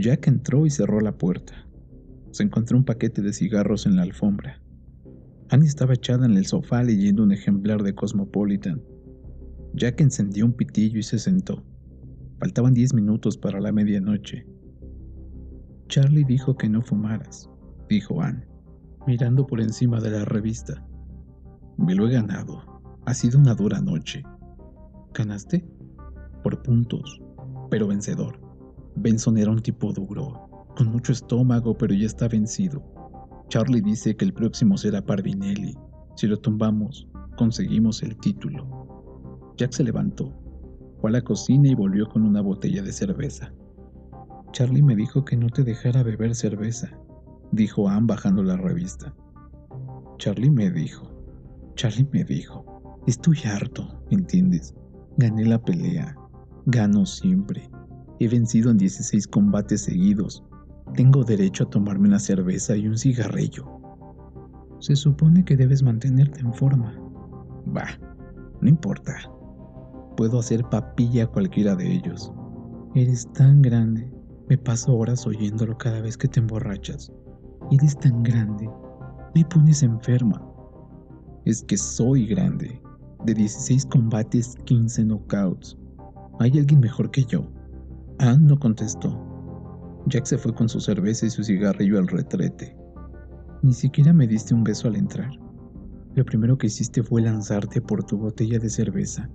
Jack entró y cerró la puerta. Se encontró un paquete de cigarros en la alfombra. Annie estaba echada en el sofá leyendo un ejemplar de Cosmopolitan. Jack encendió un pitillo y se sentó. Faltaban diez minutos para la medianoche. Charlie dijo que no fumaras, dijo Anne, mirando por encima de la revista. Me lo he ganado. Ha sido una dura noche. ¿Ganaste? Por puntos, pero vencedor. Benson era un tipo duro, con mucho estómago, pero ya está vencido. Charlie dice que el próximo será Pardinelli. Si lo tumbamos, conseguimos el título. Jack se levantó, fue a la cocina y volvió con una botella de cerveza. Charlie me dijo que no te dejara beber cerveza, dijo Ann bajando la revista. Charlie me dijo, Charlie me dijo, estoy harto, ¿entiendes? Gané la pelea, gano siempre. He vencido en 16 combates seguidos. Tengo derecho a tomarme una cerveza y un cigarrillo. Se supone que debes mantenerte en forma. Bah, no importa. Puedo hacer papilla a cualquiera de ellos. Eres tan grande. Me paso horas oyéndolo cada vez que te emborrachas. Eres tan grande. Me pones enferma. Es que soy grande. De 16 combates, 15 knockouts. ¿Hay alguien mejor que yo? Anne no contestó. Jack se fue con su cerveza y su cigarrillo al retrete. Ni siquiera me diste un beso al entrar. Lo primero que hiciste fue lanzarte por tu botella de cerveza.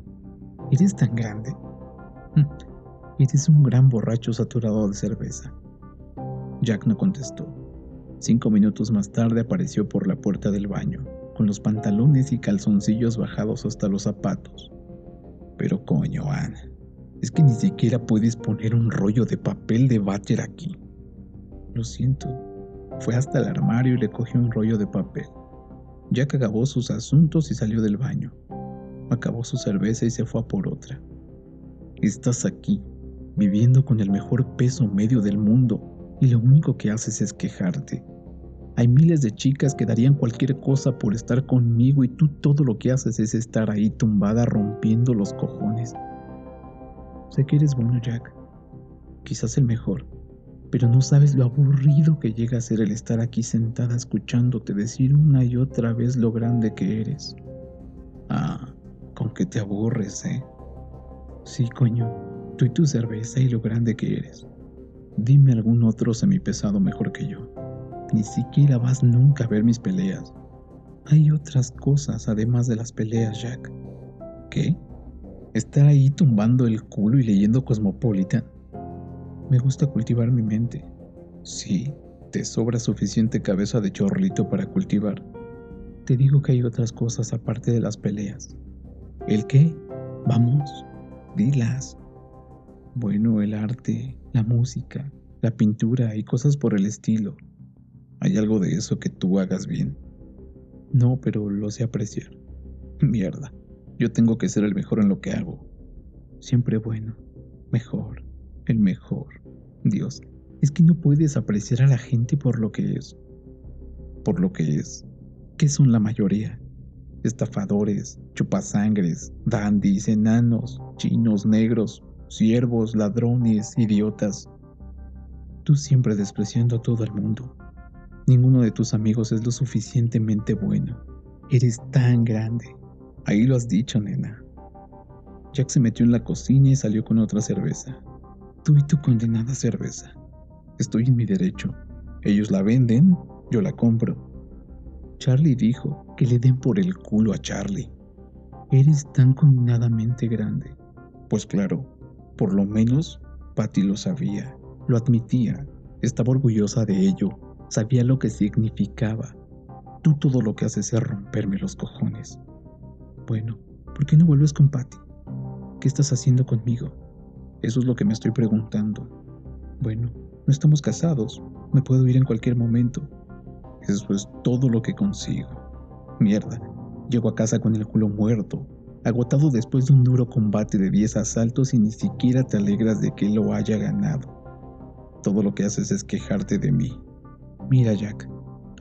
¿Eres tan grande? Hm, eres un gran borracho saturado de cerveza. Jack no contestó. Cinco minutos más tarde apareció por la puerta del baño, con los pantalones y calzoncillos bajados hasta los zapatos. Pero coño, Anne, es que ni siquiera puedes poner un rollo de papel de váter aquí. Lo siento. Fue hasta el armario y le cogió un rollo de papel. Jack acabó sus asuntos y salió del baño acabó su cerveza y se fue a por otra. Estás aquí, viviendo con el mejor peso medio del mundo, y lo único que haces es quejarte. Hay miles de chicas que darían cualquier cosa por estar conmigo y tú todo lo que haces es estar ahí tumbada rompiendo los cojones. Sé que eres bueno, Jack. Quizás el mejor, pero no sabes lo aburrido que llega a ser el estar aquí sentada escuchándote decir una y otra vez lo grande que eres. Ah, con que te aburres, ¿eh? Sí, coño, tú y tu cerveza y lo grande que eres. Dime algún otro semipesado mejor que yo. Ni siquiera vas nunca a ver mis peleas. Hay otras cosas además de las peleas, Jack. ¿Qué? Estar ahí tumbando el culo y leyendo Cosmopolitan. Me gusta cultivar mi mente. Sí, te sobra suficiente cabeza de chorlito para cultivar. Te digo que hay otras cosas aparte de las peleas. ¿El qué? Vamos, dilas. Bueno, el arte, la música, la pintura y cosas por el estilo. ¿Hay algo de eso que tú hagas bien? No, pero lo sé apreciar. Mierda, yo tengo que ser el mejor en lo que hago. Siempre bueno, mejor, el mejor. Dios, es que no puedes apreciar a la gente por lo que es. Por lo que es. ¿Qué son la mayoría? estafadores, chupasangres, dandis, enanos, chinos, negros, siervos, ladrones, idiotas. Tú siempre despreciando a todo el mundo. Ninguno de tus amigos es lo suficientemente bueno. Eres tan grande. Ahí lo has dicho, nena. Jack se metió en la cocina y salió con otra cerveza. Tú y tu condenada cerveza. Estoy en mi derecho. Ellos la venden, yo la compro. Charlie dijo que le den por el culo a Charlie. Eres tan condenadamente grande. Pues claro, por lo menos Patty lo sabía, lo admitía, estaba orgullosa de ello, sabía lo que significaba. Tú todo lo que haces es romperme los cojones. Bueno, ¿por qué no vuelves con Patty? ¿Qué estás haciendo conmigo? Eso es lo que me estoy preguntando. Bueno, no estamos casados, me puedo ir en cualquier momento. Eso es todo lo que consigo. Mierda, llego a casa con el culo muerto, agotado después de un duro combate de 10 asaltos y ni siquiera te alegras de que lo haya ganado. Todo lo que haces es quejarte de mí. Mira, Jack,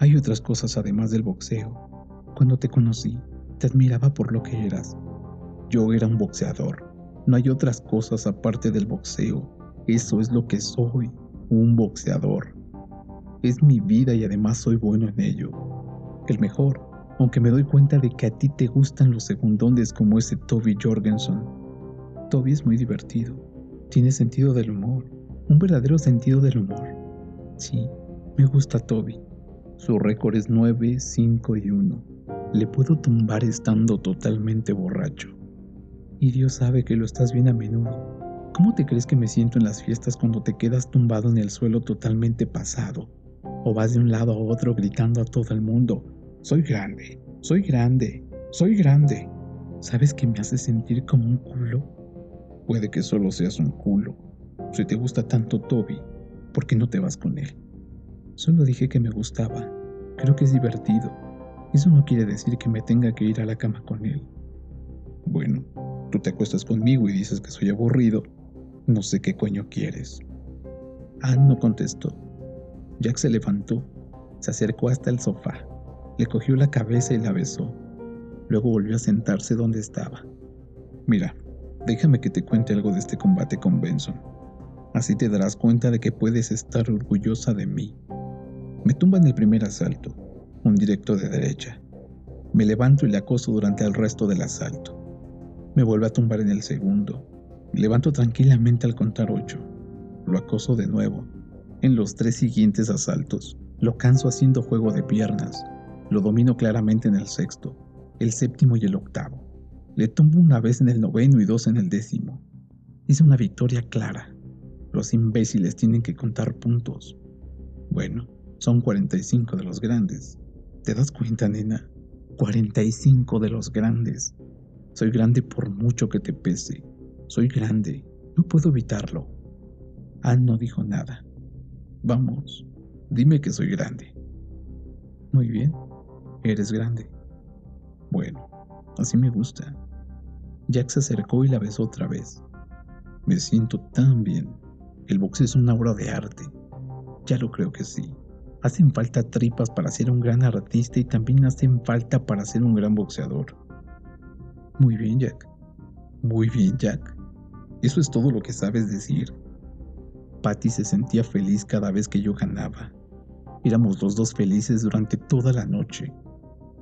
hay otras cosas además del boxeo. Cuando te conocí, te admiraba por lo que eras. Yo era un boxeador. No hay otras cosas aparte del boxeo. Eso es lo que soy, un boxeador. Es mi vida y además soy bueno en ello. El mejor, aunque me doy cuenta de que a ti te gustan los segundones como ese Toby Jorgensen. Toby es muy divertido, tiene sentido del humor, un verdadero sentido del humor. Sí, me gusta Toby. Su récord es 9, 5 y 1. Le puedo tumbar estando totalmente borracho. Y Dios sabe que lo estás bien a menudo. ¿Cómo te crees que me siento en las fiestas cuando te quedas tumbado en el suelo totalmente pasado? O vas de un lado a otro gritando a todo el mundo, soy grande, soy grande, soy grande. ¿Sabes que me hace sentir como un culo? Puede que solo seas un culo. Si te gusta tanto Toby, ¿por qué no te vas con él? Solo dije que me gustaba. Creo que es divertido. Eso no quiere decir que me tenga que ir a la cama con él. Bueno, tú te acuestas conmigo y dices que soy aburrido. No sé qué coño quieres. Anne no contestó. Jack se levantó, se acercó hasta el sofá, le cogió la cabeza y la besó. Luego volvió a sentarse donde estaba. Mira, déjame que te cuente algo de este combate con Benson. Así te darás cuenta de que puedes estar orgullosa de mí. Me tumba en el primer asalto, un directo de derecha. Me levanto y le acoso durante el resto del asalto. Me vuelve a tumbar en el segundo. Levanto tranquilamente al contar ocho. Lo acoso de nuevo. En los tres siguientes asaltos, lo canso haciendo juego de piernas. Lo domino claramente en el sexto, el séptimo y el octavo. Le tumbo una vez en el noveno y dos en el décimo. Hice una victoria clara. Los imbéciles tienen que contar puntos. Bueno, son 45 de los grandes. ¿Te das cuenta, nena? 45 de los grandes. Soy grande por mucho que te pese. Soy grande. No puedo evitarlo. Ann no dijo nada. Vamos, dime que soy grande. Muy bien, eres grande. Bueno, así me gusta. Jack se acercó y la besó otra vez. Me siento tan bien. El box es una obra de arte. Ya lo creo que sí. Hacen falta tripas para ser un gran artista y también hacen falta para ser un gran boxeador. Muy bien, Jack. Muy bien, Jack. Eso es todo lo que sabes decir. Patty se sentía feliz cada vez que yo ganaba. Éramos los dos felices durante toda la noche.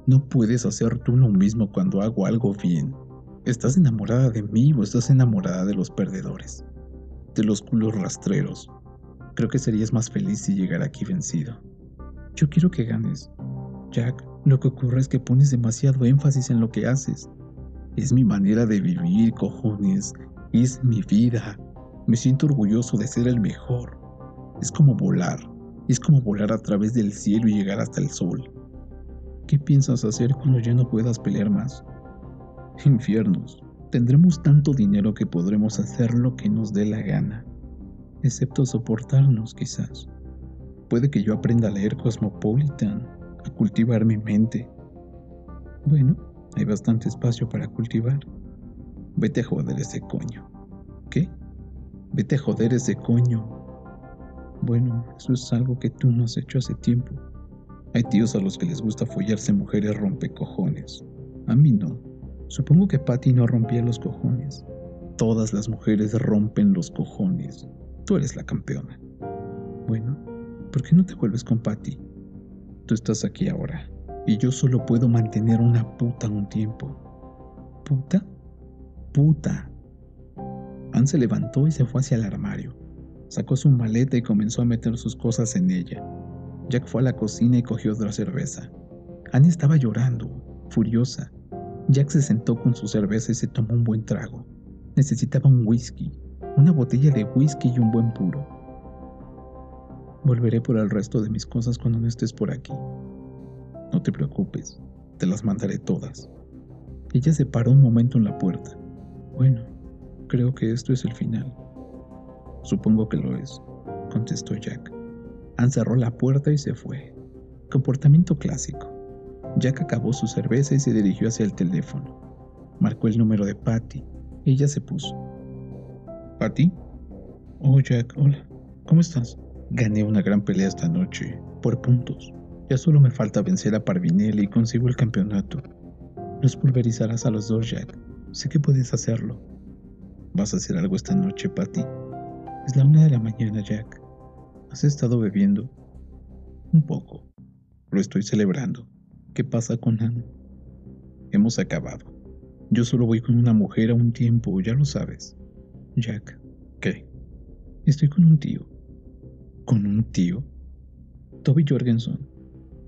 No puedes hacer tú lo mismo cuando hago algo bien. ¿Estás enamorada de mí o estás enamorada de los perdedores? De los culos rastreros. Creo que serías más feliz si llegara aquí vencido. Yo quiero que ganes. Jack, lo que ocurre es que pones demasiado énfasis en lo que haces. Es mi manera de vivir, cojones. Es mi vida. Me siento orgulloso de ser el mejor. Es como volar. Es como volar a través del cielo y llegar hasta el sol. ¿Qué piensas hacer cuando ya no puedas pelear más? Infiernos. Tendremos tanto dinero que podremos hacer lo que nos dé la gana. Excepto soportarnos, quizás. Puede que yo aprenda a leer Cosmopolitan, a cultivar mi mente. Bueno, hay bastante espacio para cultivar. Vete a joder ese coño. ¿Qué? Vete a joder ese coño. Bueno, eso es algo que tú no has hecho hace tiempo. Hay tíos a los que les gusta follarse mujeres rompecojones. A mí no. Supongo que Patty no rompía los cojones. Todas las mujeres rompen los cojones. Tú eres la campeona. Bueno, ¿por qué no te vuelves con Patty? Tú estás aquí ahora, y yo solo puedo mantener una puta un tiempo. ¿Puta? Puta. Anne se levantó y se fue hacia el armario. Sacó su maleta y comenzó a meter sus cosas en ella. Jack fue a la cocina y cogió otra cerveza. Anne estaba llorando, furiosa. Jack se sentó con su cerveza y se tomó un buen trago. Necesitaba un whisky, una botella de whisky y un buen puro. Volveré por el resto de mis cosas cuando no estés por aquí. No te preocupes, te las mandaré todas. Ella se paró un momento en la puerta. Bueno, creo que esto es el final. Supongo que lo es, contestó Jack. Anne cerró la puerta y se fue. Comportamiento clásico. Jack acabó su cerveza y se dirigió hacia el teléfono. Marcó el número de Patty. Ella se puso. ¿Patty? Oh, Jack, hola. ¿Cómo estás? Gané una gran pelea esta noche, por puntos. Ya solo me falta vencer a Parvinelli y consigo el campeonato. Los pulverizarás a los dos, Jack. Sé que puedes hacerlo. ¿Vas a hacer algo esta noche, Patty? Es la una de la mañana, Jack. ¿Has estado bebiendo? Un poco. Lo estoy celebrando. ¿Qué pasa con Anne? Hemos acabado. Yo solo voy con una mujer a un tiempo, ya lo sabes. Jack. ¿Qué? Estoy con un tío. ¿Con un tío? Toby Jorgensen.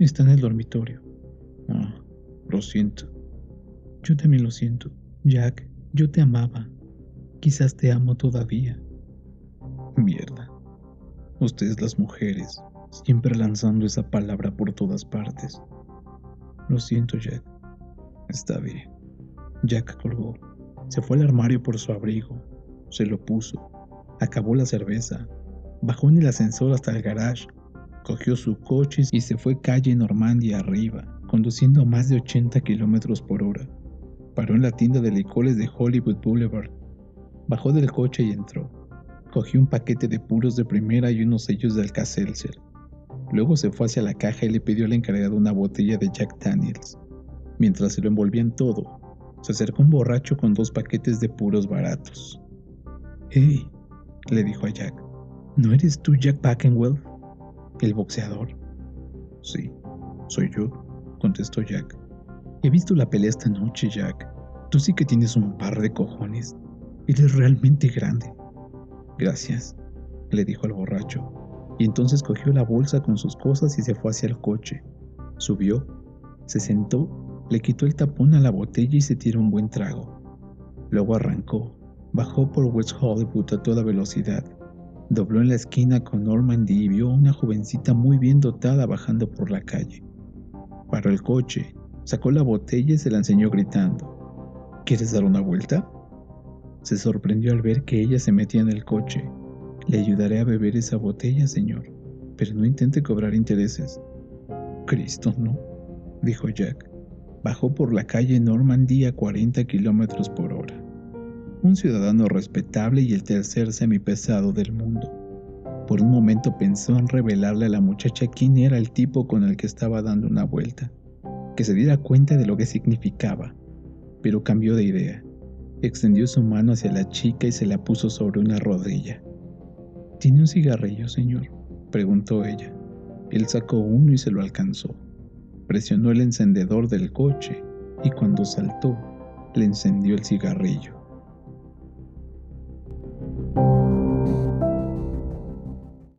Está en el dormitorio. Ah, lo siento. Yo también lo siento. Jack, yo te amaba. Quizás te amo todavía. Mierda. Ustedes las mujeres, siempre lanzando esa palabra por todas partes. Lo siento, Jack. Está bien. Jack colgó. Se fue al armario por su abrigo. Se lo puso. Acabó la cerveza. Bajó en el ascensor hasta el garage. Cogió su coche y se fue calle Normandia arriba, conduciendo a más de 80 kilómetros por hora. Paró en la tienda de licores de Hollywood Boulevard. Bajó del coche y entró. Cogió un paquete de puros de primera y unos sellos de Alka-Seltzer. Luego se fue hacia la caja y le pidió al encargado una botella de Jack Daniels. Mientras se lo envolvían todo, se acercó un borracho con dos paquetes de puros baratos. ¡Hey! le dijo a Jack. ¿No eres tú Jack Packenwell? ¿El boxeador? Sí, soy yo, contestó Jack. He visto la pelea esta noche, Jack. Tú sí que tienes un par de cojones. Eres realmente grande. Gracias, le dijo al borracho, y entonces cogió la bolsa con sus cosas y se fue hacia el coche. Subió, se sentó, le quitó el tapón a la botella y se tiró un buen trago. Luego arrancó, bajó por West Hollywood a toda velocidad, dobló en la esquina con Normandy y vio a una jovencita muy bien dotada bajando por la calle. Paró el coche, sacó la botella y se la enseñó gritando. ¿Quieres dar una vuelta? Se sorprendió al ver que ella se metía en el coche. Le ayudaré a beber esa botella, señor, pero no intente cobrar intereses. Cristo, no, dijo Jack. Bajó por la calle Normandy a 40 kilómetros por hora. Un ciudadano respetable y el tercer semipesado del mundo. Por un momento pensó en revelarle a la muchacha quién era el tipo con el que estaba dando una vuelta, que se diera cuenta de lo que significaba, pero cambió de idea. Extendió su mano hacia la chica y se la puso sobre una rodilla. ¿Tiene un cigarrillo, señor? preguntó ella. Él sacó uno y se lo alcanzó. Presionó el encendedor del coche y cuando saltó, le encendió el cigarrillo.